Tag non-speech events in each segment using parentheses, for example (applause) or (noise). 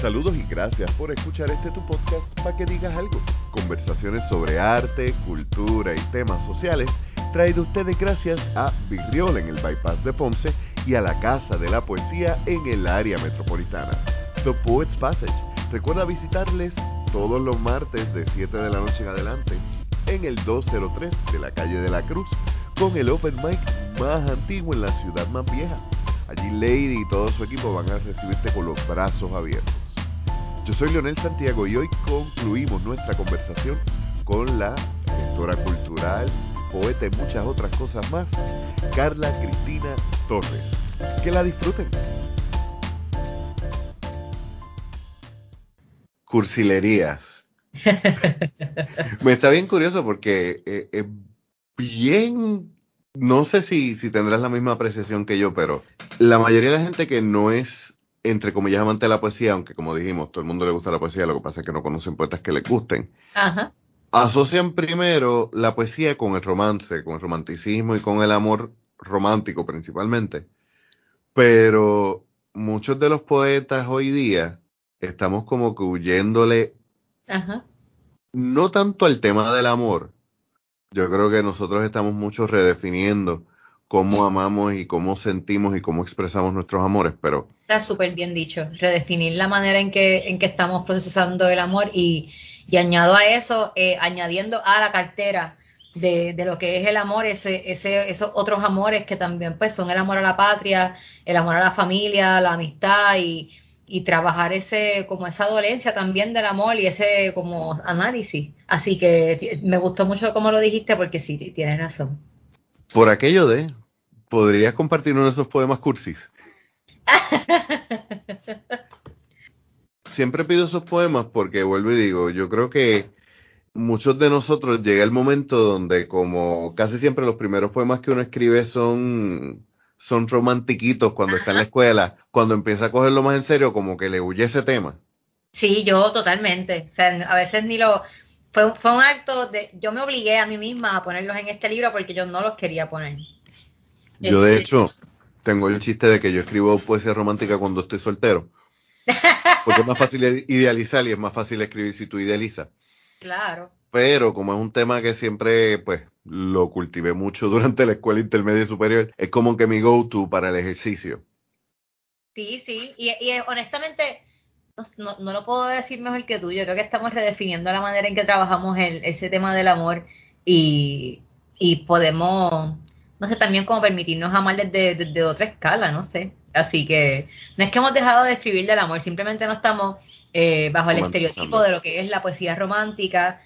Saludos y gracias por escuchar este tu podcast para que digas algo. Conversaciones sobre arte, cultura y temas sociales traído ustedes gracias a Virriol en el Bypass de Ponce y a la Casa de la Poesía en el área metropolitana. The Poets Passage. Recuerda visitarles todos los martes de 7 de la noche en adelante en el 203 de la calle de la Cruz con el open mic más antiguo en la ciudad más vieja. Allí Lady y todo su equipo van a recibirte con los brazos abiertos. Yo soy Leonel Santiago y hoy concluimos nuestra conversación con la directora cultural, poeta y muchas otras cosas más, Carla Cristina Torres. Que la disfruten. Cursilerías. (laughs) Me está bien curioso porque eh, es bien, no sé si, si tendrás la misma apreciación que yo, pero la mayoría de la gente que no es, entre comillas, amante de la poesía, aunque como dijimos, todo el mundo le gusta la poesía, lo que pasa es que no conocen poetas que les gusten. Ajá. Asocian primero la poesía con el romance, con el romanticismo y con el amor romántico principalmente. Pero muchos de los poetas hoy día estamos como que huyéndole Ajá. no tanto al tema del amor. Yo creo que nosotros estamos mucho redefiniendo cómo amamos y cómo sentimos y cómo expresamos nuestros amores, pero Está súper bien dicho. Redefinir la manera en que, en que estamos procesando el amor y, y añado a eso, eh, añadiendo a la cartera de, de, lo que es el amor, ese, ese, esos otros amores que también pues son el amor a la patria, el amor a la familia, la amistad y, y trabajar ese, como esa dolencia también del amor y ese como análisis. Así que me gustó mucho como lo dijiste porque sí, tienes razón. Por aquello de, ¿podrías compartir uno de esos poemas cursis? (laughs) Siempre pido esos poemas porque vuelvo y digo, yo creo que muchos de nosotros llega el momento donde como casi siempre los primeros poemas que uno escribe son son romantiquitos cuando está en la escuela, cuando empieza a cogerlo más en serio, como que le huye ese tema. Sí, yo totalmente. O sea, a veces ni lo... Fue, fue un acto de... Yo me obligué a mí misma a ponerlos en este libro porque yo no los quería poner. Yo de hecho tengo el chiste de que yo escribo poesía romántica cuando estoy soltero. Porque es más fácil idealizar y es más fácil escribir si tú idealizas. Claro. Pero como es un tema que siempre, pues, lo cultivé mucho durante la escuela intermedia y superior, es como que mi go-to para el ejercicio. Sí, sí, y, y honestamente, no, no, lo puedo decir mejor que tú, yo creo que estamos redefiniendo la manera en que trabajamos el, ese tema del amor y, y podemos, no sé, también como permitirnos amar desde, desde otra escala, no sé. Así que no es que hemos dejado de escribir del amor, simplemente no estamos eh, bajo el estereotipo de lo que es la poesía romántica,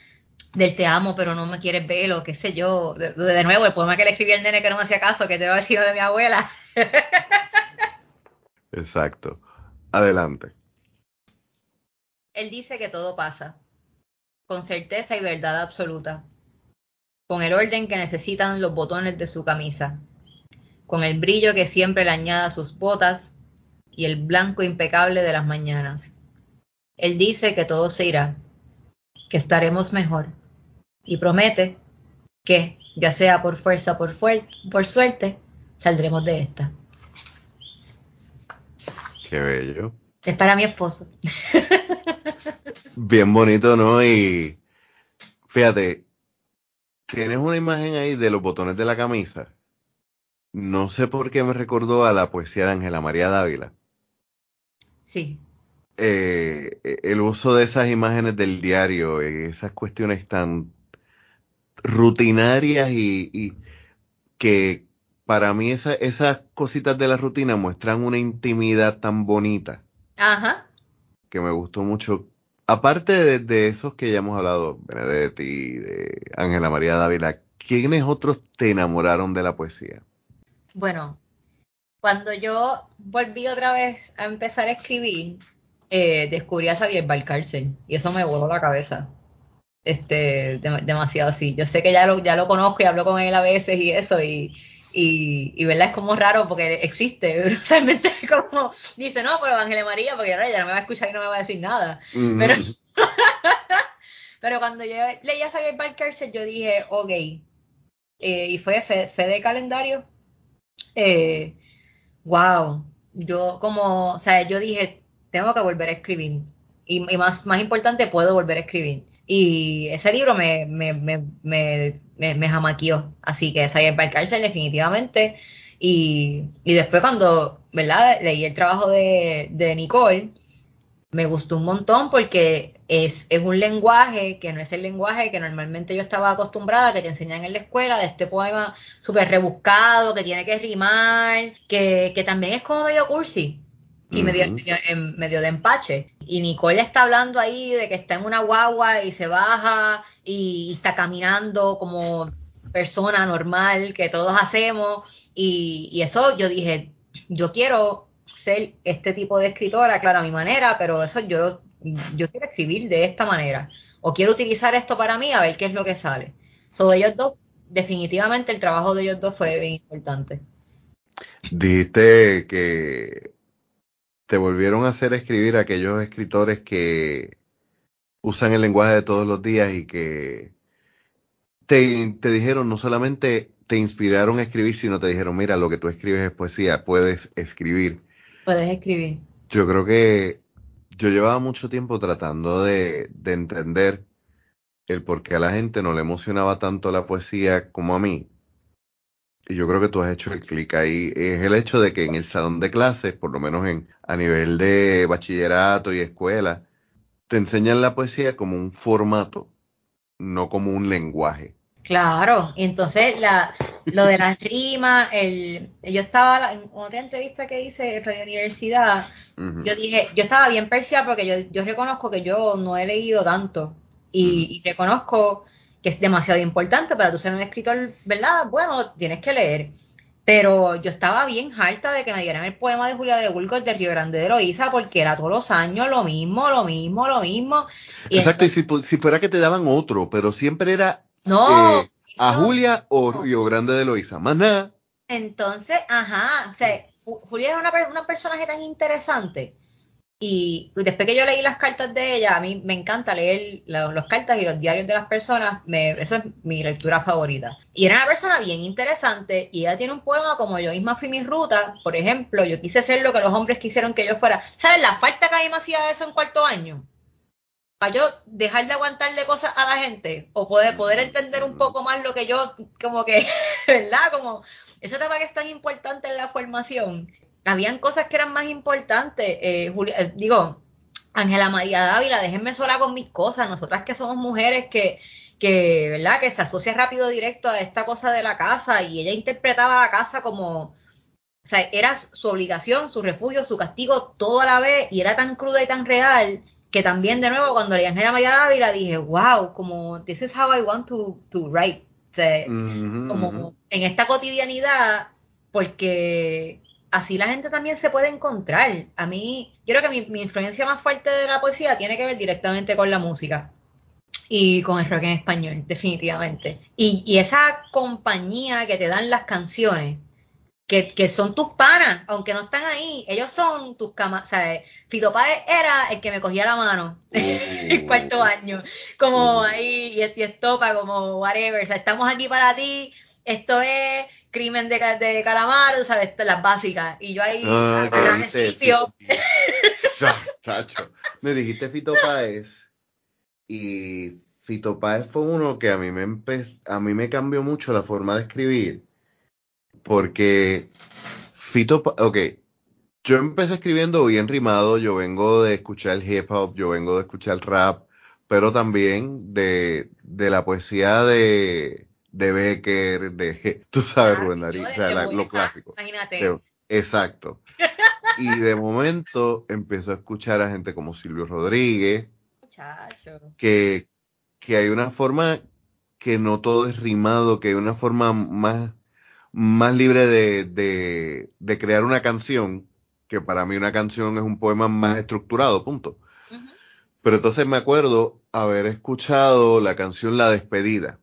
del te amo, pero no me quieres ver, o qué sé yo. De, de, nuevo, el poema que le escribí al nene que no me hacía caso, que te va a decir de mi abuela. (laughs) Exacto. Adelante. Él dice que todo pasa, con certeza y verdad absoluta, con el orden que necesitan los botones de su camisa, con el brillo que siempre le añada a sus botas y el blanco impecable de las mañanas. Él dice que todo se irá, que estaremos mejor y promete que, ya sea por fuerza o por, por suerte, saldremos de esta. Qué bello. Es para mi esposo. Bien bonito, ¿no? Y fíjate, tienes una imagen ahí de los botones de la camisa. No sé por qué me recordó a la poesía de Ángela María Dávila. Sí. Eh, el uso de esas imágenes del diario, esas cuestiones tan rutinarias y, y que para mí esa, esas cositas de la rutina muestran una intimidad tan bonita. Ajá. Que me gustó mucho. Aparte de, esos que ya hemos hablado, Benedetti, de Ángela María Dávila, ¿quiénes otros te enamoraron de la poesía? Bueno, cuando yo volví otra vez a empezar a escribir, eh, descubrí a Xavier Valcárcel y eso me voló la cabeza. Este, de, demasiado así. Yo sé que ya lo, ya lo conozco y hablo con él a veces y eso, y, y, y verdad es como raro porque existe. (laughs) Realmente como dice, no, pero Ángela María, porque ahora ella no me va a escuchar y no me va a decir nada. Mm. Pero, (laughs) pero cuando yo leí a Xavier Valcárcel, yo dije, ok, eh, y fue fe, fe de calendario. Eh, wow, yo como, o sea, yo dije, tengo que volver a escribir. Y, más, más importante, puedo volver a escribir. Y ese libro me, me, me, me, me jamaqueó. Así que Sayer cárcel definitivamente. Y, y después cuando, ¿verdad? Leí el trabajo de, de Nicole, me gustó un montón porque es, es, un lenguaje que no es el lenguaje que normalmente yo estaba acostumbrada, que te enseñan en la escuela, de este poema súper rebuscado, que tiene que rimar, que, que también es como medio cursi y medio, medio, de empache. Y Nicole está hablando ahí de que está en una guagua y se baja y, está caminando como persona normal que todos hacemos. Y, y eso yo dije, yo quiero ser este tipo de escritora, claro, a mi manera, pero eso yo, yo quiero escribir de esta manera. O quiero utilizar esto para mí a ver qué es lo que sale. Sobre ellos dos, definitivamente el trabajo de ellos dos fue bien importante. Dijiste que te volvieron a hacer escribir aquellos escritores que usan el lenguaje de todos los días y que te, te dijeron no solamente te inspiraron a escribir, sino te dijeron, mira, lo que tú escribes es poesía, puedes escribir. Puedes escribir. Yo creo que yo llevaba mucho tiempo tratando de, entender el por qué a la gente no le emocionaba tanto la poesía como a mí. Y yo creo que tú has hecho el clic ahí. Es el hecho de que en el salón de clases, por lo menos en, a nivel de bachillerato y escuela, te enseñan la poesía como un formato, no como un lenguaje. Claro, y entonces la, lo de las rimas, el, yo estaba en otra entrevista que hice en Radio Universidad, yo dije, yo estaba bien persia porque yo, yo reconozco que yo no he leído tanto y, reconozco que es demasiado importante para tú ser un escritor, ¿verdad? Bueno, tienes que leer. Pero yo estaba bien harta de que me dieran el poema de Julia de Burgos de Río Grande de Loíza porque era todos los años lo mismo, lo mismo, lo mismo. Exacto, y si, si fuera que te daban otro, pero siempre era no, eh, a Julia o Río Grande de Loíza, más nada. Entonces, ajá, o sea, Julia es una, una personaje tan interesante. Y después que yo leí las cartas de ella, a mí me encanta leer las cartas y los diarios de las personas, me, esa es mi lectura favorita. Y era una persona bien interesante y ella tiene un poema como Yo misma fui mi ruta, por ejemplo, yo quise ser lo que los hombres quisieron que yo fuera. ¿Sabes la falta que a mí me hacía eso en cuarto año? yo dejar de aguantarle cosas a la gente o poder, poder entender un poco más lo que yo, como que, (laughs) ¿verdad? Como ese tema que es tan importante en la formación. Habían cosas que eran más importantes. Eh, eh, digo, Ángela María Dávila, déjenme sola con mis cosas. Nosotras que somos mujeres que, que, ¿verdad? Que se asocia rápido directo a esta cosa de la casa y ella interpretaba la casa como, o sea, era su obligación, su refugio, su castigo, todo a la vez y era tan cruda y tan real que también de nuevo cuando leí Angela María Dávila dije, wow, como this is how I want to, to write. como en esta cotidianidad, porque así la gente también se puede encontrar. A mí, yo creo que mi, mi influencia más fuerte de la poesía tiene que ver directamente con la música y con el rock en español, definitivamente. Y, y, esa compañía que te dan las canciones, que, son tus panas, aunque no están ahí, ellos son tus camas, o sea, Fito Páez era el que me cogía la mano (laughs) en cuarto año, como ahí, y, estopa, como whatever, o sea, estamos aquí para ti, esto es crimen de, de calamar, sabes, las básicas, y yo ahí, ah, el sitio. me dijiste Fito Páez, y Fito Páez fue uno que a mí me a mí me cambió mucho la forma de escribir porque Fito, ok, yo empecé escribiendo bien rimado, yo vengo de escuchar hip hop, yo vengo de escuchar rap, pero también de, de la poesía de, de Becker, de, (laughs) tú sabes, Rubén Darío, o sea, lo clásico. Imagínate. exacto. y de momento empezó a escuchar a gente como Silvio Rodríguez, que, que hay una forma que no todo es rimado, que hay una forma más más libre de, de, crear una canción, que para mí una canción es un poema más estructurado, punto. Pero entonces me acuerdo haber escuchado la canción La Despedida.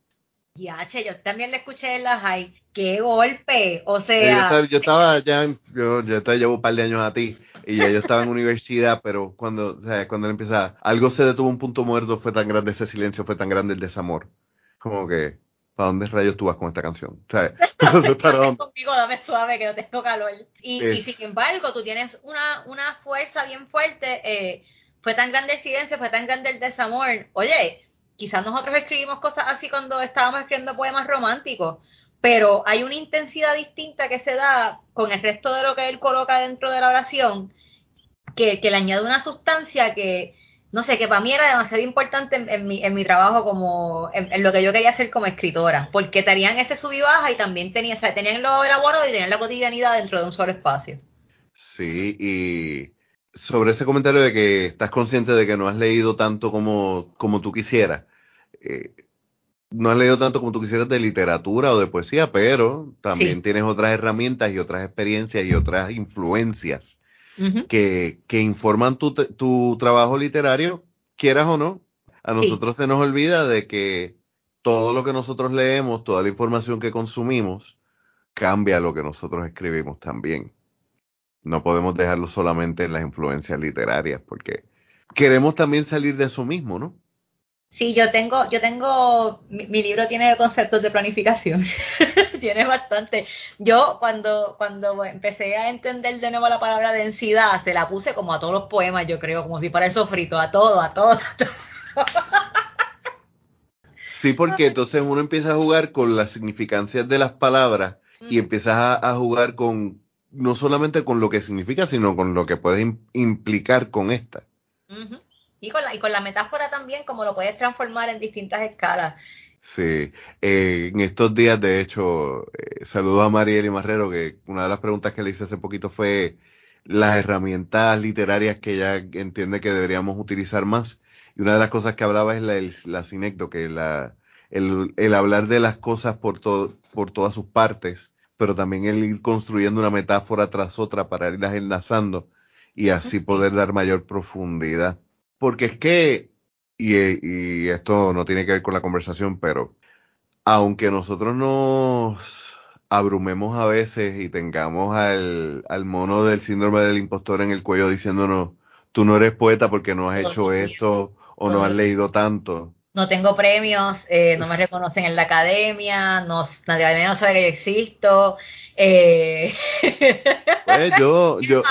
Ya, che, yo también la escuché en la high. ¡Qué golpe! O sea. Yo estaba, ya, yo, ya te llevo un par de años a ti. Y ya yo estaba en (laughs) universidad, pero cuando, o sea, cuando él empezaba, algo se detuvo un punto muerto, fue tan grande ese silencio, fue tan grande el desamor. Como que ¿para dónde rayos tú vas con esta canción? (laughs) (laughs) conmigo, dame suave, que no tengo calor. Y, y, sin embargo, tú tienes una, una fuerza bien fuerte. Eh, fue tan grande el silencio, fue tan grande el desamor. Oye, quizás nosotros escribimos cosas así cuando estábamos escribiendo poemas románticos, pero hay una intensidad distinta que se da con el resto de lo que él coloca dentro de la oración, que, le añade una sustancia que, no sé, que para mí era demasiado importante en, mi, trabajo como, en, lo que yo quería hacer como escritora, porque tenían ese sub y baja y también tenía, tenían lo elaborado y tenían la cotidianidad dentro de un solo espacio. Sí, y sobre ese comentario de que estás consciente de que no has leído tanto como, como tú quisieras, eh, no has leído tanto como tú quisieras de literatura o de poesía, pero también tienes otras herramientas y otras experiencias y otras influencias que, que, informan tu, tu, trabajo literario, quieras o no. A nosotros se nos olvida de que todo lo que nosotros leemos, toda la información que consumimos, cambia lo que nosotros escribimos también. No podemos dejarlo solamente en las influencias literarias, porque queremos también salir de eso mismo, ¿no? Sí, yo tengo, yo tengo, mi, libro tiene conceptos de planificación, (laughs) tiene bastante. Yo cuando, cuando empecé a entender de nuevo la palabra densidad, se la puse como a todos los poemas, yo creo, como si para el sofrito, a todo, a todo, a todo. Sí, porque entonces uno empieza a jugar con las significancias de las palabras y empiezas a, jugar con, no solamente con lo que significa, sino con lo que puede implicar con esta. Y con, la, y con la metáfora también, como lo puedes transformar en distintas escalas. Sí, eh, en estos días, de hecho, eh, saludo a Marieli Marrero, que una de las preguntas que le hice hace poquito fue las herramientas literarias que ella entiende que deberíamos utilizar más. Y una de las cosas que hablaba es la, la sinecto, que la, el, el, hablar de las cosas por, todo, por todas sus partes, pero también el ir construyendo una metáfora tras otra para irlas enlazando y así poder dar mayor profundidad. Porque es que, y, esto no tiene que ver con la conversación, pero aunque nosotros nos abrumemos a veces y tengamos al, mono del síndrome del impostor en el cuello diciéndonos, tú no eres poeta porque no has hecho esto o no has leído tanto. No tengo premios, eh, no me reconocen en la academia, no, nadie no sabe que yo existo. Eh. Pues yo, (laughs) yo,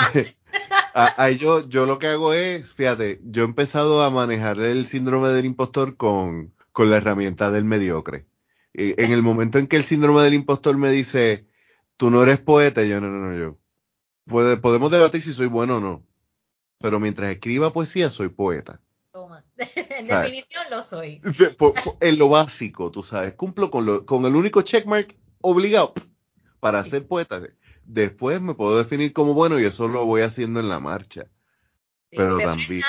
Ahí yo, yo lo que hago es, fíjate, yo he empezado a manejar el síndrome del impostor con, con la herramienta del mediocre. En el momento en que el síndrome del impostor me dice, tú no eres poeta, yo no, no, no, yo. podemos debatir si soy bueno o no. Pero mientras escriba poesía, soy poeta. Toma. (laughs) En definición lo soy. (laughs) En lo básico, tú sabes. Cumplo con, lo, con el único checkmark obligado para ser poeta después me puedo definir como bueno y eso lo voy haciendo en la marcha. pero también.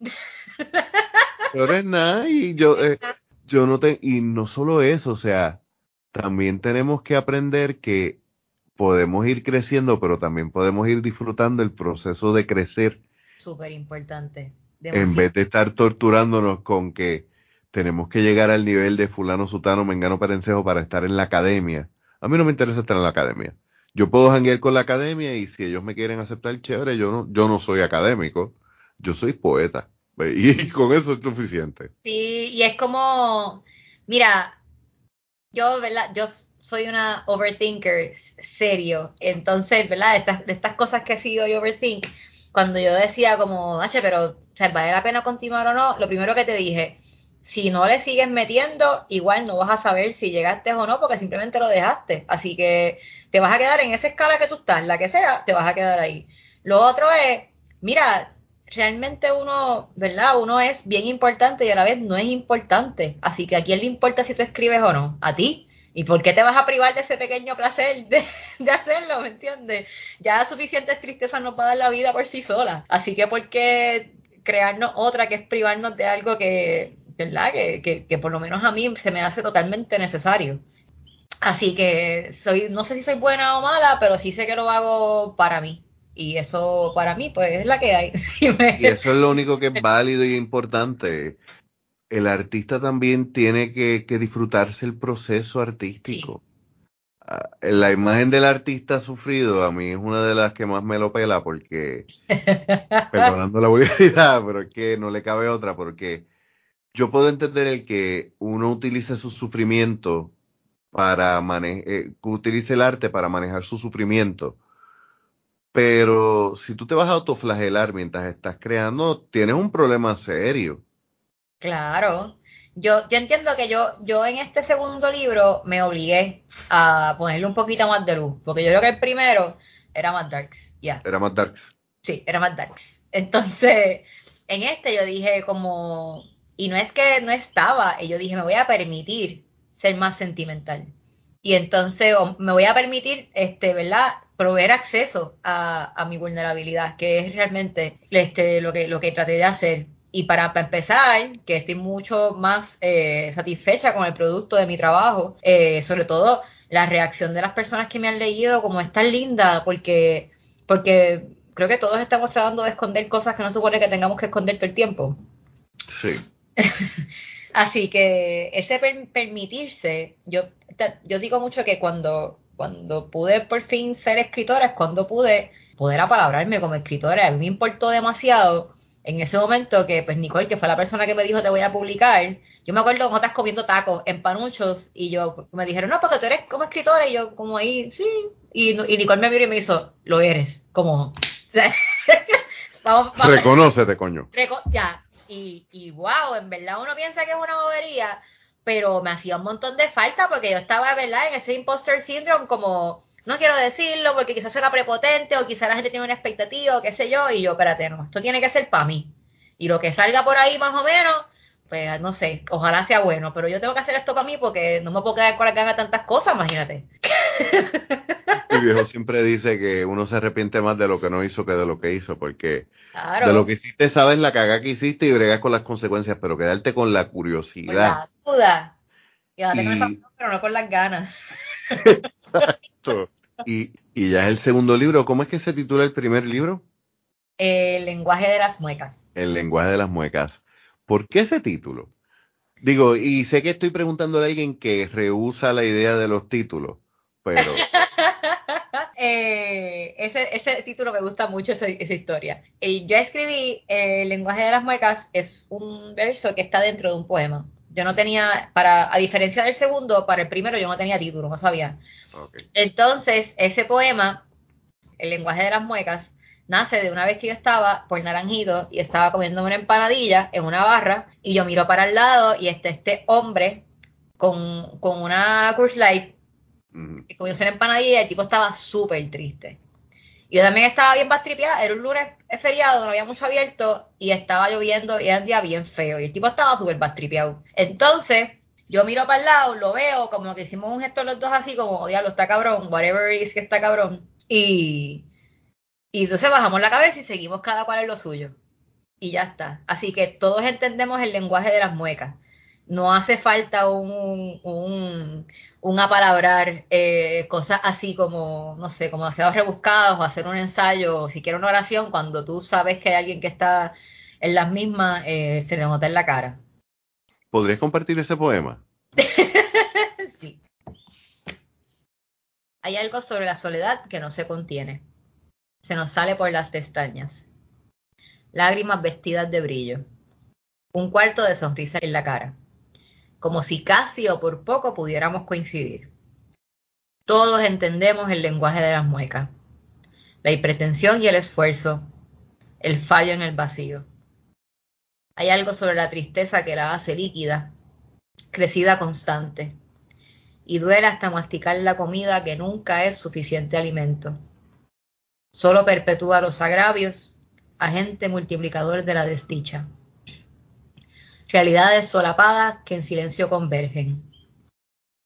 (laughs) Pero es nada y yo, eh, yo no te, y no solo eso, o sea, también tenemos que aprender que podemos ir creciendo, pero también podemos ir disfrutando el proceso de crecer. Súper importante. En vez de estar torturándonos con que tenemos que llegar al nivel de fulano, sutano, mengano, perencejo para estar en la academia. A mí no me interesa estar en la academia yo puedo janguear con la academia y si ellos me quieren aceptar, chévere, yo no, yo no soy académico, yo soy poeta. Y con eso es suficiente. Sí, y es como, mira, yo, ¿verdad? Yo soy una overthinker serio. Entonces, ¿verdad? Estas, de estas cosas que he sido overthink, cuando yo decía como, H, pero, ¿vale la pena continuar o no? Lo primero que te dije, si no le sigues metiendo, igual no vas a saber si llegaste o no, porque simplemente lo dejaste. Así que te vas a quedar en esa escala que tú estás, la que sea, te vas a quedar ahí. Lo otro es, mira, realmente uno, ¿verdad? Uno es bien importante y a la vez no es importante. Así que a quién le importa si tú escribes o no, a ti. ¿Y por qué te vas a privar de ese pequeño placer de, de hacerlo? ¿Me entiendes? Ya suficientes tristezas nos va a dar la vida por sí sola. Así que ¿por qué crearnos otra que es privarnos de algo que, ¿verdad? Que, que, por lo menos a mí se me hace totalmente necesario. Así que soy, no sé si soy buena o mala, pero sí sé que lo hago para mí. Y eso para mí, pues es la que hay. (laughs) y eso es lo único que es válido y importante. El artista también tiene que, disfrutarse el proceso artístico. Ah, la imagen del artista sufrido a mí es una de las que más me lo pela porque, (laughs) perdonando la vulgaridad, pero es que no le cabe otra porque yo puedo entender el que uno utilice su sufrimiento para manejar, eh, utilice el arte para manejar su sufrimiento. Pero si tú te vas a autoflagelar mientras estás creando, tienes un problema serio. Claro. Yo, yo entiendo que yo, yo en este segundo libro me obligué a ponerle un poquito más de luz, porque yo creo que el primero era más darks, ya. Era más darks. Sí, era más darks. Entonces, en este yo dije como, y no es que no estaba, y yo dije, me voy a permitir ser más sentimental. Y entonces me voy a permitir, este, ¿verdad? Proveer acceso a, mi vulnerabilidad, que es realmente este, lo, que, lo que traté de hacer. Y para, empezar, que estoy mucho más eh, satisfecha con el producto de mi trabajo, eh, sobre todo la reacción de las personas que me han leído, como es tan linda, porque, porque creo que todos estamos tratando de esconder cosas que no supone que tengamos que esconder todo el tiempo. Sí. (laughs) Así que ese permitirse, yo, yo digo mucho que cuando, cuando pude por fin ser escritora es cuando pude poder apalabrarme como escritora. A mí me importó demasiado en ese momento que, pues Nicole, que fue la persona que me dijo te voy a publicar, yo me acuerdo cuando estás comiendo tacos en panuchos y yo me dijeron, no, porque tú eres como escritora y yo como ahí, sí. Y, y Nicole me miró y me hizo, lo eres, como... (laughs) vamos, vamos. Reconócete, coño. ya, y, y wow, en verdad uno piensa que es una bobería, pero me hacía un montón de falta porque yo estaba, ¿verdad?, en ese imposter syndrome como, no quiero decirlo porque quizás era prepotente o quizás la gente tiene una expectativa o qué sé yo, y yo, espérate, no, esto tiene que ser para mí. Y lo que salga por ahí más o menos, pues no sé, ojalá sea bueno, pero yo tengo que hacer esto para mí porque no me puedo quedar con la ganas de tantas cosas, imagínate. Mi viejo siempre dice que uno se arrepiente más de lo que no hizo que de lo que hizo, porque de lo que hiciste sabes la cagada que hiciste y bregas con las consecuencias, pero quedarte con la curiosidad. Con la duda. y... pero no con las ganas. Exacto. Y, y ya es el segundo libro. ¿Cómo es que se titula el primer libro? El lenguaje de las muecas. El lenguaje de las muecas. ¿Por qué ese título? Digo, y sé que estoy preguntándole a alguien que rehúsa la idea de los títulos, pero (laughs) Eh, ese, ese, título me gusta mucho, esa, historia. Y yo escribí eh, El lenguaje de las muecas, es un verso que está dentro de un poema. Yo no tenía, para, a diferencia del segundo, para el primero yo no tenía título, no sabía. Entonces, ese poema, El lenguaje de las muecas, nace de una vez que yo estaba por Naranjito y estaba comiendo una empanadilla en una barra y yo miro para el lado y está este hombre con, con una Curse Light y comió una empanadilla y el tipo estaba súper triste. Yo también estaba bien bastripeada, era un lunes feriado, no había mucho abierto y estaba lloviendo y era un día bien feo y el tipo estaba súper bastripeado. Entonces, yo miro para el lado, lo veo, como que hicimos un gesto los dos así, como, oh, diablo, está cabrón, whatever is que está cabrón. Y, y entonces bajamos la cabeza y seguimos cada cual en lo suyo. Y ya está. Así que todos entendemos el lenguaje de las muecas. No hace falta un, un, un apalabrar eh, cosas así como, no sé, como demasiado rebuscadas o hacer un ensayo o siquiera una oración cuando tú sabes que hay alguien que está en las mismas, eh, se le nota en la cara. ¿Podrías compartir ese poema? (laughs) sí. Hay algo sobre la soledad que no se contiene. Se nos sale por las pestañas. Lágrimas vestidas de brillo. Un cuarto de sonrisa en la cara como si casi o por poco pudiéramos coincidir. Todos entendemos el lenguaje de las muecas, la hipertensión y el esfuerzo, el fallo en el vacío. Hay algo sobre la tristeza que la hace líquida, crecida constante, y duele hasta masticar la comida que nunca es suficiente alimento. Solo perpetúa los agravios, agente multiplicador de la desdicha realidades solapadas que en silencio convergen.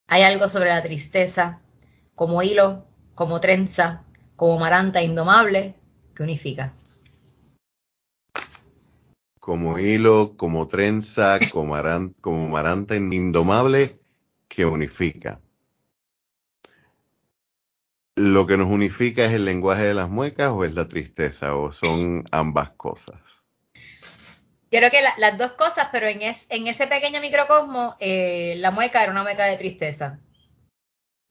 Hay algo sobre la tristeza, como hilo, como trenza, como maranta indomable, que unifica. Como hilo, como trenza, como, maranta indomable, que unifica. ¿Lo que nos unifica es el lenguaje de las muecas o es la tristeza o son ambas cosas? Yo creo que las dos cosas, pero en, en ese pequeño microcosmo, eh, la mueca era una mueca de tristeza.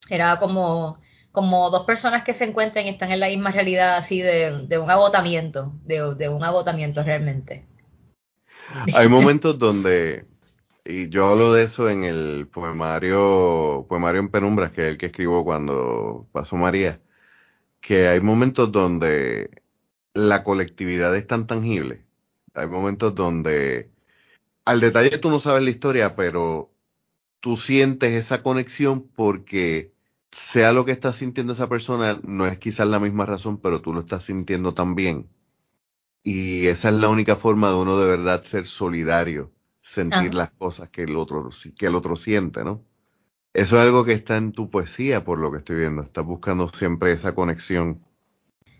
Era como, como dos personas que se encuentran y están en la misma realidad, así de, de un agotamiento, de, de, un agotamiento realmente. Hay momentos donde Y yo hablo de eso en el poemario, poemario en penumbras, que es el que escribo cuando pasó María, que hay momentos donde la colectividad es tan tangible. Hay momentos donde al detalle tú no sabes la historia, pero tú sientes esa conexión porque sea lo que está sintiendo esa persona, no es quizás la misma razón, pero tú lo estás sintiendo también. Y esa es la única forma de uno de verdad ser solidario, sentir las cosas que el otro que el otro siente, ¿no? Eso es algo que está en tu poesía, por lo que estoy viendo. Estás buscando siempre esa conexión.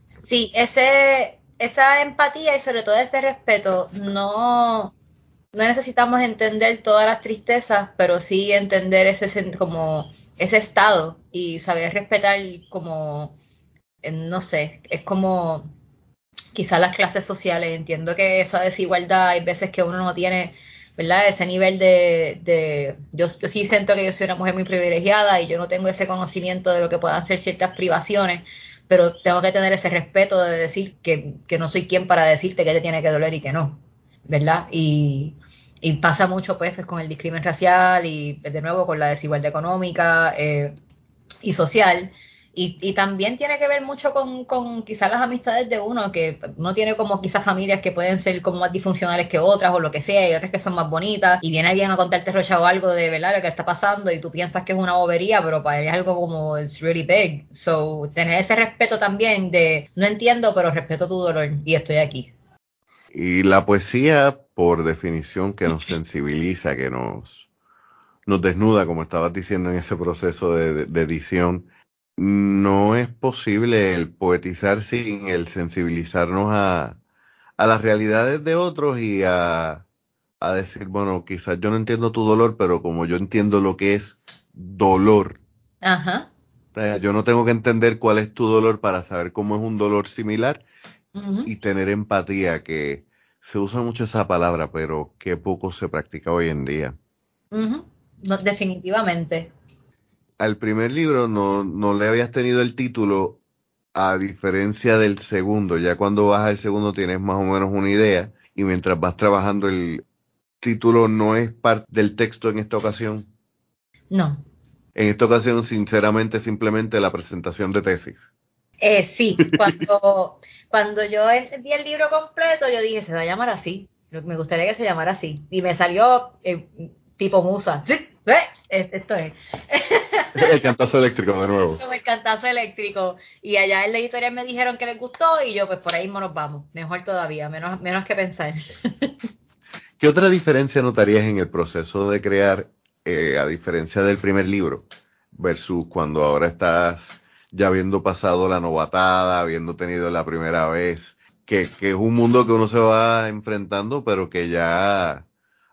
Sí, ese, esa empatía y sobre todo ese respeto, no, no necesitamos entender todas las tristezas, pero sí entender ese como ese estado y saber respetar como, eh, no sé, es como quizás las clases sociales. Entiendo que esa desigualdad hay veces que uno no tiene, ¿verdad? Ese nivel de... de yo, sí siento que yo soy una mujer muy privilegiada y yo no tengo ese conocimiento de lo que puedan ser ciertas privaciones, pero tengo que tener ese respeto de decir que, que no soy quien para decirte que te tiene que doler y que no, ¿verdad? Y y pasa mucho pues, con el discrimen racial y de nuevo con la desigualdad económica eh, y social. Y, también tiene que ver mucho con, con quizás las amistades de uno, que no tiene como quizás familias que pueden ser como más disfuncionales que otras o lo que sea, y otras que son más bonitas, y viene alguien a contarte rocha o algo de verdad lo que está pasando y tú piensas que es una bobería, pero para él es algo como it's really big. So, tener ese respeto también de no entiendo, pero respeto tu dolor y estoy aquí. Y la poesía por definición que nos sensibiliza, que nos, nos desnuda, como estabas diciendo en ese proceso de, edición. No es posible el poetizar sin el sensibilizarnos a, a las realidades de otros y a, a decir, bueno, quizás yo no entiendo tu dolor, pero como yo entiendo lo que es dolor, Ajá. yo no tengo que entender cuál es tu dolor para saber cómo es un dolor similar y tener empatía, que se usa mucho esa palabra, pero qué poco se practica hoy en día. definitivamente. Al primer libro no, no le habías tenido el título, a diferencia del segundo. Ya cuando vas al segundo tienes más o menos una idea y mientras vas trabajando el título no es parte del texto en esta ocasión. No. En esta ocasión, sinceramente, simplemente la presentación de tesis. Eh, sí, cuando, (laughs) cuando yo vi el libro completo, yo dije, se va a llamar así. Me gustaría que se llamara así. Y me salió eh, tipo musa. ¿Sí? Esto es. El cantazo eléctrico de nuevo. el cantazo eléctrico. Y allá en la editorial me dijeron que les gustó y yo, pues por ahí nos vamos. Mejor todavía, menos, menos que pensar. ¿Qué otra diferencia notarías en el proceso de crear, eh, a diferencia del primer libro, versus cuando ahora estás ya habiendo pasado la novatada, habiendo tenido la primera vez, que, es un mundo que uno se va enfrentando, pero que ya,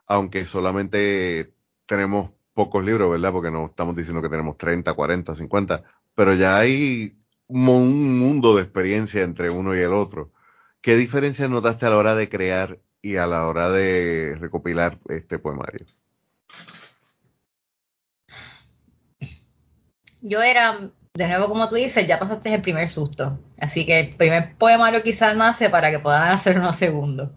aunque solamente tenemos pocos libros, ¿verdad? Porque no estamos diciendo que tenemos 30, 40, 50, pero ya hay un mundo de experiencia entre uno y el otro. ¿Qué diferencia notaste a la hora de crear y a la hora de recopilar este poemario? Yo era de nuevo, como tú dices, ya pasaste el primer susto. Así que el primer poemario quizás nace para que puedan hacer uno segundo.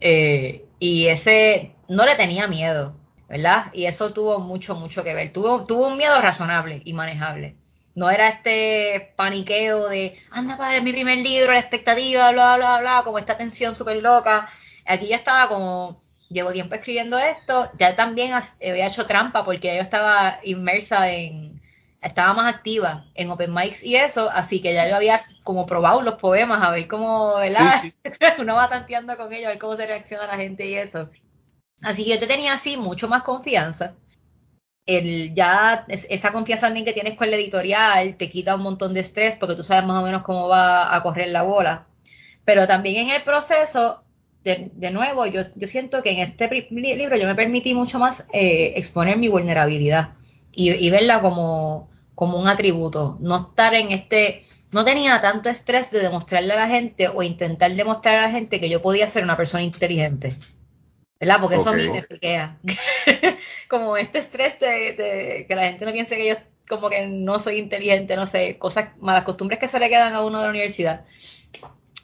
Eh, y ese no le tenía miedo, ¿verdad? Y eso tuvo mucho, mucho que ver. Tuvo, tuvo un miedo razonable y manejable. No era este paniqueo de, anda para mi primer libro, la expectativa, bla, bla, bla, como esta tensión súper loca. Aquí ya estaba como, llevo tiempo escribiendo esto, ya también había hecho trampa porque yo estaba inmersa en, estaba más activa en Open Mics y eso, así que ya yo había como probado los poemas, a ver cómo, ¿verdad? (laughs) Uno va tanteando con ellos, a ver cómo se reacciona la gente y eso. Así que yo te tenía así mucho más confianza. El, ya esa confianza también que tienes con la editorial te quita un montón de estrés porque tú sabes más o menos cómo va a correr la bola. Pero también en el proceso, de, nuevo, yo, yo siento que en este libro yo me permití mucho más eh, exponer mi vulnerabilidad y, y verla como, como un atributo, no estar en este, no tenía tanto estrés de demostrarle a la gente o intentar demostrar a la gente que yo podía ser una persona inteligente. ¿Verdad? Porque eso a mí me friquea. como este estrés de, que la gente no piense que yo como que no soy inteligente, no sé, cosas, malas costumbres que se le quedan a uno de la universidad.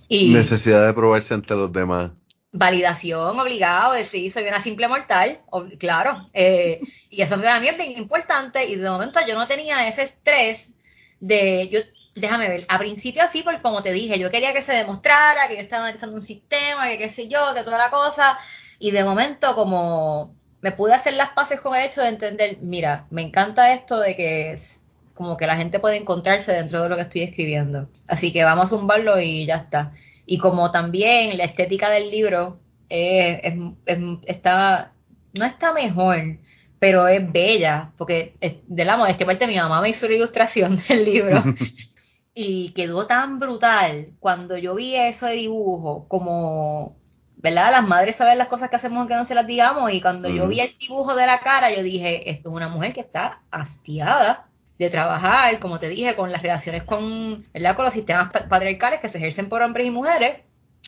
Y, Necesidad de probarse ante los demás. validación obligado de si soy una simple mortal, claro, eh, y eso para mí es bien importante y de momento yo no tenía ese estrés de, yo, déjame ver, a principio sí, porque como te dije, yo quería que se demostrara que yo estaba analizando un sistema, que qué sé yo, que toda la cosa, y de momento como me pude hacer las paces con el hecho de entender, mira, me encanta esto de que es como que la gente puede encontrarse dentro de lo que estoy escribiendo. Así que vamos a zumbarlo y ya está. Y como también la estética del libro está, no está mejor, pero es bella, porque de la modestia parte mi mamá me hizo la ilustración (laughs) del libro (laughs) y quedó tan brutal cuando yo vi eso de dibujo, como ¿verdad? Las madres saben las cosas que hacemos aunque no se las digamos y cuando yo vi el dibujo de la cara, yo dije, esto es una mujer que está hastiada de trabajar, como te dije, con las relaciones con, ¿verdad? con los sistemas patriarcales que se ejercen por hombres y mujeres.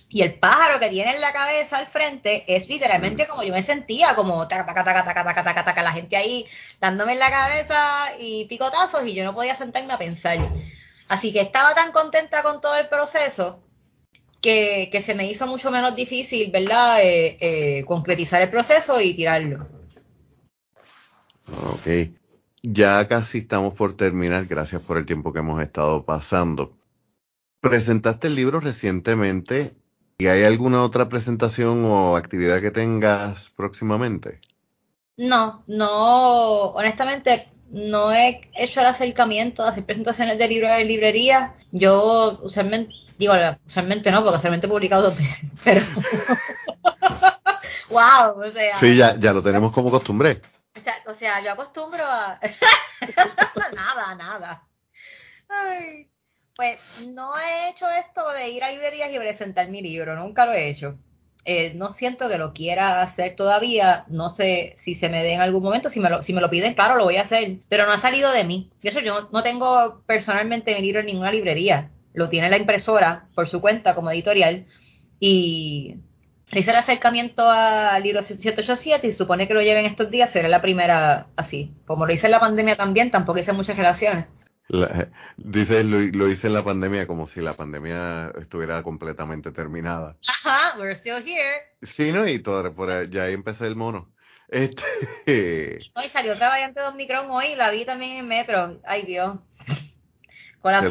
Y el pájaro que tiene en la cabeza al frente es literalmente como yo me sentía, como taca, taca, taca, taca, taca, taca, taca, la gente ahí dándome en la cabeza y picotazos y yo no podía sentarme a pensar. Así que estaba tan contenta con todo el proceso que, se me hizo mucho menos difícil, ¿verdad? Eh, eh, concretizar el proceso y tirarlo. Ok. Ya casi estamos por terminar, gracias por el tiempo que hemos estado pasando. Presentaste el libro recientemente y hay alguna otra presentación o actividad que tengas próximamente? No, no, honestamente no he hecho el acercamiento a hacer presentaciones de libros en librería. Yo usualmente Digo, usualmente no, porque usualmente he publicado dos veces, (laughs) pero... (laughs) wow, o sea... Sí, ya, ya lo tenemos como costumbre. O sea, yo acostumbro a... (laughs) nada, nada. Ay, pues no he hecho esto de ir a librerías y presentar mi libro, nunca lo he hecho. Eh, no siento que lo quiera hacer todavía, no sé si se me dé en algún momento, si me, lo, si me lo piden, claro, lo voy a hacer, pero no ha salido de mí. De hecho, yo no tengo personalmente mi libro en ninguna librería lo tiene la impresora por su cuenta como editorial y hice el acercamiento al libro 787 y supone que lo lleven estos días, será la primera así. Como lo hice en la pandemia también, tampoco hice muchas relaciones. (laughs) dice lo, hice en la pandemia como si la pandemia estuviera completamente terminada. Ajá, we're still here. Sí, ¿no? Y todo, por ya ahí empecé el mono. Este... (laughs) No, y salió otra variante de Omicron hoy, la vi también en Metro. Ay, Dios. Con la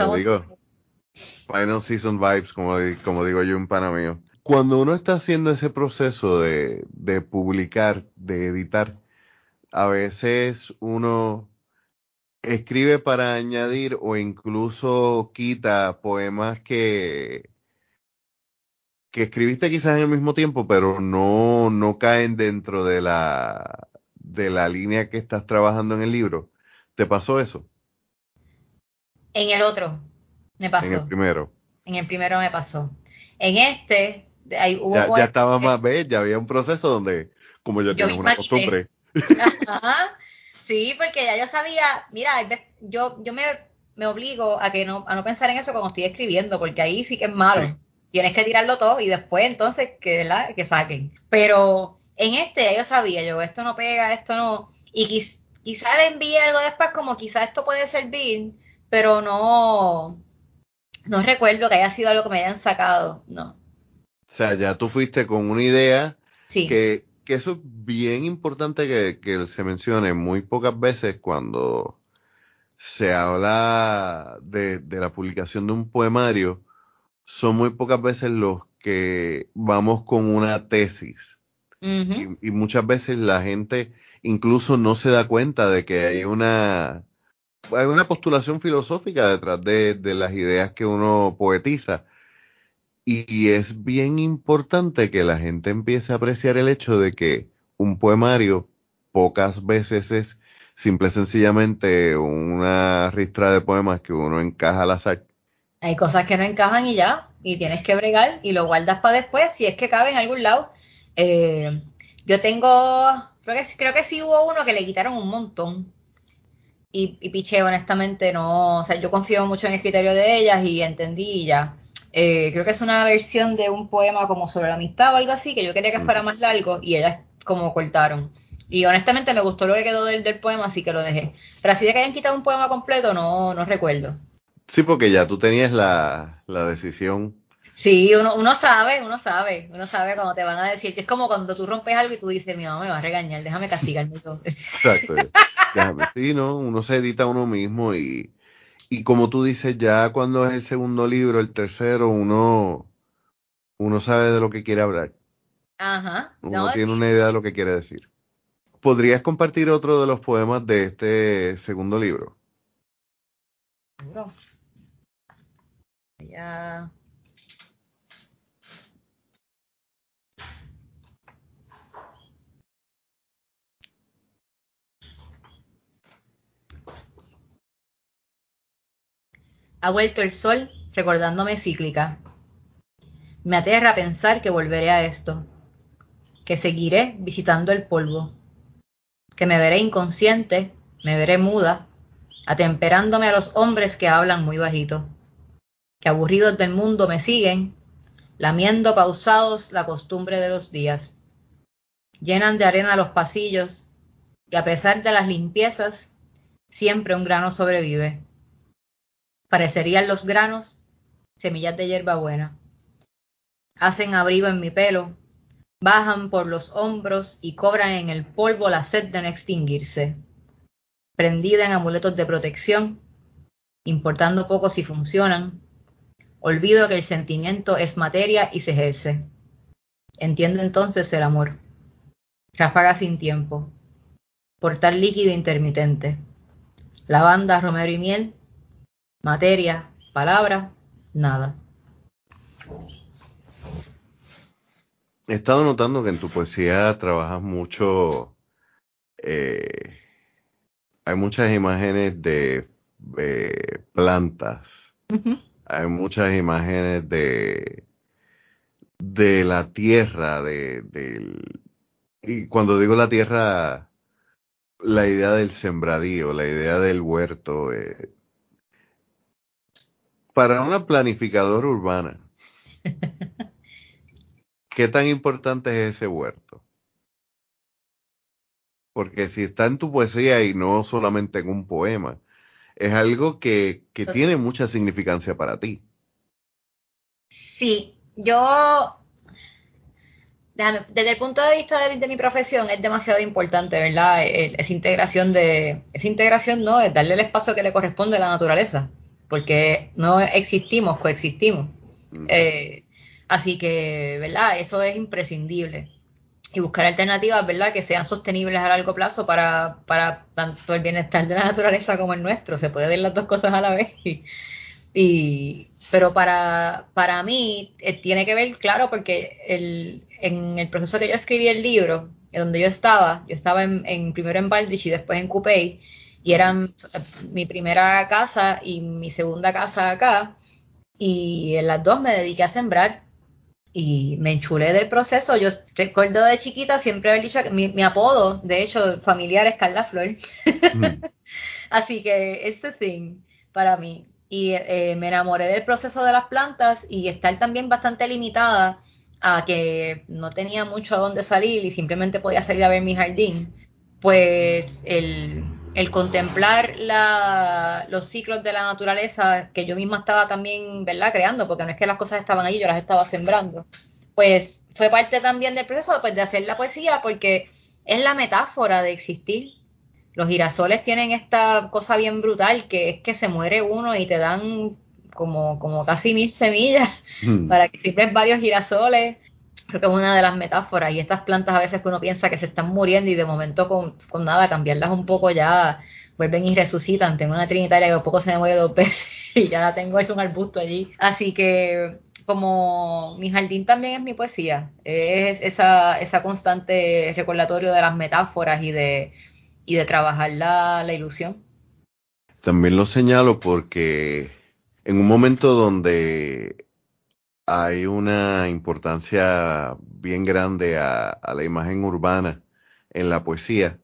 Final Season Vibes, como, como digo yo, un pana mío. Cuando uno está haciendo ese proceso de, de publicar, de editar, a veces uno escribe para añadir o incluso quita poemas que, que escribiste quizás en el mismo tiempo, pero no, no caen dentro de la, de la línea que estás trabajando en el libro. ¿Te pasó eso? En el otro. Me pasó. En el primero. En el primero me pasó. En este, ahí hubo. Ya, ya estaba más bella, ya había un proceso donde, como ya tienes una costumbre. Ajá. Sí, porque ya yo sabía, mira, yo, yo me, me obligo a que no, a no pensar en eso cuando estoy escribiendo, porque ahí sí que es malo. Tienes que tirarlo todo y después entonces que, ¿verdad? que saquen. Pero en este ya yo sabía, yo, esto no pega, esto no. Y quizá le envíe algo después como quizá esto puede servir, pero no, no recuerdo que haya sido algo que me hayan sacado, no. O sea, ya tú fuiste con una idea que, que eso es bien importante que, se mencione muy pocas veces cuando se habla de, la publicación de un poemario, son muy pocas veces los que vamos con una tesis. y, muchas veces la gente incluso no se da cuenta de que hay una hay una postulación filosófica detrás de, las ideas que uno poetiza. Y, es bien importante que la gente empiece a apreciar el hecho de que un poemario pocas veces es simple sencillamente una ristra de poemas que uno encaja al azar. Hay cosas que no encajan y ya, y tienes que bregar y lo guardas para después si es que cabe en algún lado. Eh, yo tengo, creo que, creo que sí hubo uno que le quitaron un montón y, y Piche, honestamente, no, o sea, yo confío mucho en el criterio de ellas y entendí ya. Eh, creo que es una versión de un poema como sobre la amistad o algo así, que yo quería que fuera más largo y ellas como cortaron. Y honestamente me gustó lo que quedó del, del poema, así que lo dejé. Pero así de que hayan quitado un poema completo, no, no recuerdo. Sí, porque ya tú tenías la, la decisión Sí, uno, uno sabe, uno sabe, uno sabe cuando te van a decir, es como cuando tú rompes algo y tú dices, mi mamá me va a regañar, déjame castigarme. (laughs) Exacto. Déjame, sí, ¿no? Uno se edita a uno mismo y, y como tú dices, ya cuando es el segundo libro, el tercero, uno, uno sabe de lo que quiere hablar. Ajá. Uno tiene una idea de lo que quiere decir. ¿Podrías compartir otro de los poemas de este segundo libro? Ya. Ha vuelto el sol recordándome cíclica. Me aterra pensar que volveré a esto, que seguiré visitando el polvo, que me veré inconsciente, me veré muda, atemperándome a los hombres que hablan muy bajito, que aburridos del mundo me siguen, lamiendo pausados la costumbre de los días. Llenan de arena los pasillos y a pesar de las limpiezas, siempre un grano sobrevive. Parecerían los granos semillas de hierbabuena. Hacen abrigo en mi pelo, bajan por los hombros y cobran en el polvo la sed de no extinguirse. Prendida en amuletos de protección, importando poco si funcionan, olvido que el sentimiento es materia y se ejerce. Entiendo entonces el amor. Ráfaga sin tiempo. Portal líquido intermitente. Lavanda, romero y miel materia, palabra, nada. He estado notando que en tu poesía trabajas mucho, eh, hay muchas imágenes de plantas, hay muchas imágenes de, de la tierra, de, y cuando digo la tierra, la idea del sembradío, la idea del huerto, eh, para una planificadora urbana, (laughs) ¿qué tan importante es ese huerto? Porque si está en tu poesía y no solamente en un poema, es algo que, tiene mucha significancia para ti. Sí, yo, desde el punto de vista de, mi profesión, es demasiado importante, ¿verdad? Esa integración de, esa integración no, es darle el espacio que le corresponde a la naturaleza porque no existimos, coexistimos. Eh, así que, ¿verdad? Eso es imprescindible. Y buscar alternativas, ¿verdad? Que sean sostenibles a largo plazo para, para tanto el bienestar de la naturaleza como el nuestro. Se puede ver las dos cosas a la vez. (laughs) Y, pero para, para mí eh, tiene que ver, claro, porque el, en el proceso que yo escribí el libro, en donde yo estaba, yo estaba en, en primero en Baldrich y después en Coupey, y eran mi primera casa y mi segunda casa acá y en las dos me dediqué a sembrar y me enchulé del proceso. Yo recuerdo de chiquita siempre haber dicho que mi, apodo, de hecho, familiar es Carla Flor. Mm. (laughs) Así que es the thing para mí. Y eh, me enamoré del proceso de las plantas y estar también bastante limitada a que no tenía mucho a dónde salir y simplemente podía salir a ver mi jardín. Pues el, el contemplar los ciclos de la naturaleza que yo misma estaba también, ¿verdad? Creando, porque no es que las cosas estaban ahí, yo las estaba sembrando. Pues fue parte también del proceso pues, de hacer la poesía, porque es la metáfora de existir. Los girasoles tienen esta cosa bien brutal, que es que se muere uno y te dan como, como casi mil semillas hmm. (laughs) para que siempre varios girasoles creo que es una de las metáforas y estas plantas a veces que uno piensa que se están muriendo y de momento con, nada cambiarlas un poco ya vuelven y resucitan. Tengo una trinitaria que a poco se me muere dos (laughs) veces y ya la tengo, es un arbusto allí. Así que como mi jardín también es mi poesía, es esa, esa constante recordatorio de las metáforas y de, y de trabajar la, la ilusión. También lo señalo porque en un momento donde hay una importancia bien grande a, la imagen urbana en la poesía.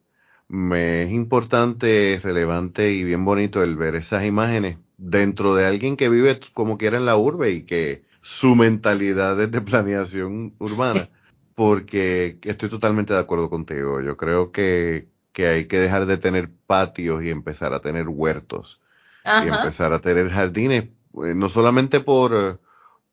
Me es importante, relevante y bien bonito el ver esas imágenes dentro de alguien que vive como quiera en la urbe y que su mentalidad es de planeación urbana, (laughs) porque estoy totalmente de acuerdo contigo. Yo creo que, hay que dejar de tener patios y empezar a tener huertos y empezar a tener jardines, eh, no solamente por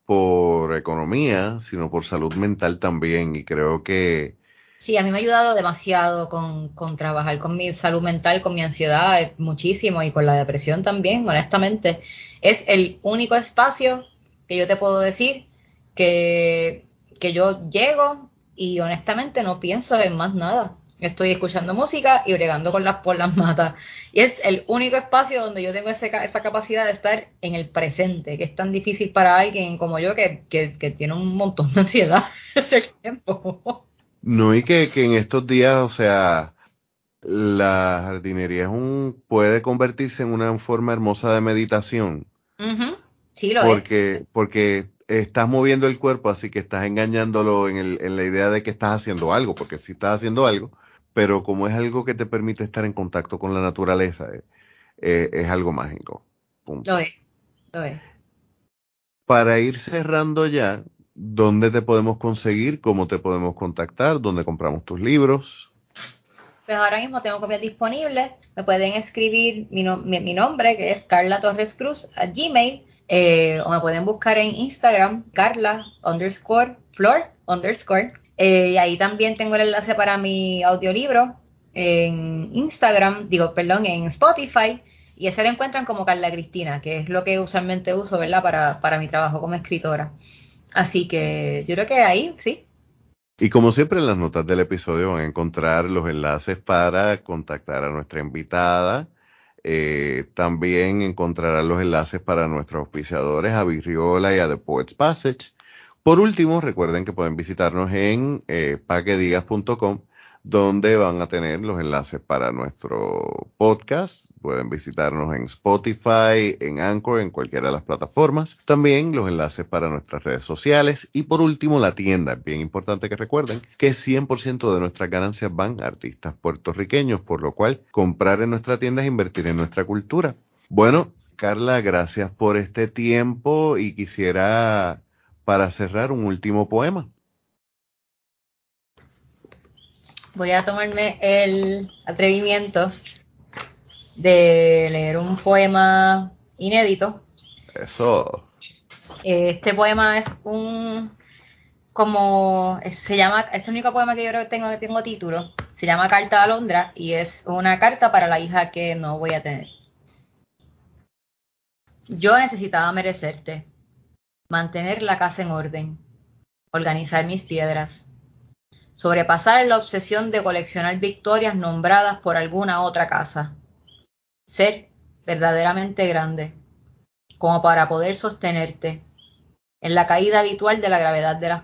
por economía, sino por salud mental también. Y creo que... Sí, a mí me ha ayudado demasiado con, con trabajar con mi salud mental, con mi ansiedad, eh, muchísimo, y con la depresión también, honestamente. Es el único espacio que yo te puedo decir que, que yo llego y honestamente no pienso en más nada. Estoy escuchando música y bregando con las por las matas. Y es el único espacio donde yo tengo esa capacidad de estar en el presente, que es tan difícil para alguien como yo que, tiene un montón de ansiedad (laughs) el tiempo. No, y que, en estos días, o sea, la jardinería es un, puede convertirse en una forma hermosa de meditación. Sí, lo porque, es. Porque estás moviendo el cuerpo, así que estás engañándolo en, el, en la idea de que estás haciendo algo, porque si estás haciendo algo, pero como es algo que te permite estar en contacto con la naturaleza, eh, eh, es algo mágico. Punto. Lo es, lo es. Para ir cerrando ya, ¿dónde te podemos conseguir? ¿Cómo te podemos contactar? ¿Dónde compramos tus libros? Pues ahora mismo tengo copias disponibles. Me pueden escribir mi, mi, nombre, que es Carla Torres Cruz, a Gmail, eh, o me pueden buscar en Instagram, Carla underscore Flor underscore eh, y ahí también tengo el enlace para mi audiolibro en Instagram, digo, perdón, en Spotify. Y ese lo encuentran como Carla Cristina, que es lo que usualmente uso, ¿verdad? Para, para mi trabajo como escritora. Así que yo creo que ahí, sí. Y como siempre en las notas del episodio van a encontrar los enlaces para contactar a nuestra invitada. Eh, también encontrarán los enlaces para nuestros auspiciadores, a Virriola y a The Poets Passage. Por último, recuerden que pueden visitarnos en eh, paquedigas.com, donde van a tener los enlaces para nuestro podcast. Pueden visitarnos en Spotify, en Anchor, en cualquiera de las plataformas. También los enlaces para nuestras redes sociales. Y por último, la tienda. Es bien importante que recuerden que 100% de nuestras ganancias van a artistas puertorriqueños, por lo cual comprar en nuestra tienda es invertir en nuestra cultura. Bueno, Carla, gracias por este tiempo y quisiera para cerrar un último poema. Voy a tomarme el atrevimiento de leer un poema inédito. Eso. Este poema es un como se llama, es el único poema que yo creo que tengo que tengo título. Se llama Carta a Alondra y es una carta para la hija que no voy a tener. Yo necesitaba merecerte, mantener la casa en orden, organizar mis piedras, sobrepasar la obsesión de coleccionar victorias nombradas por alguna otra casa, ser verdaderamente grande, como para poder sostenerte en la caída habitual de la gravedad de las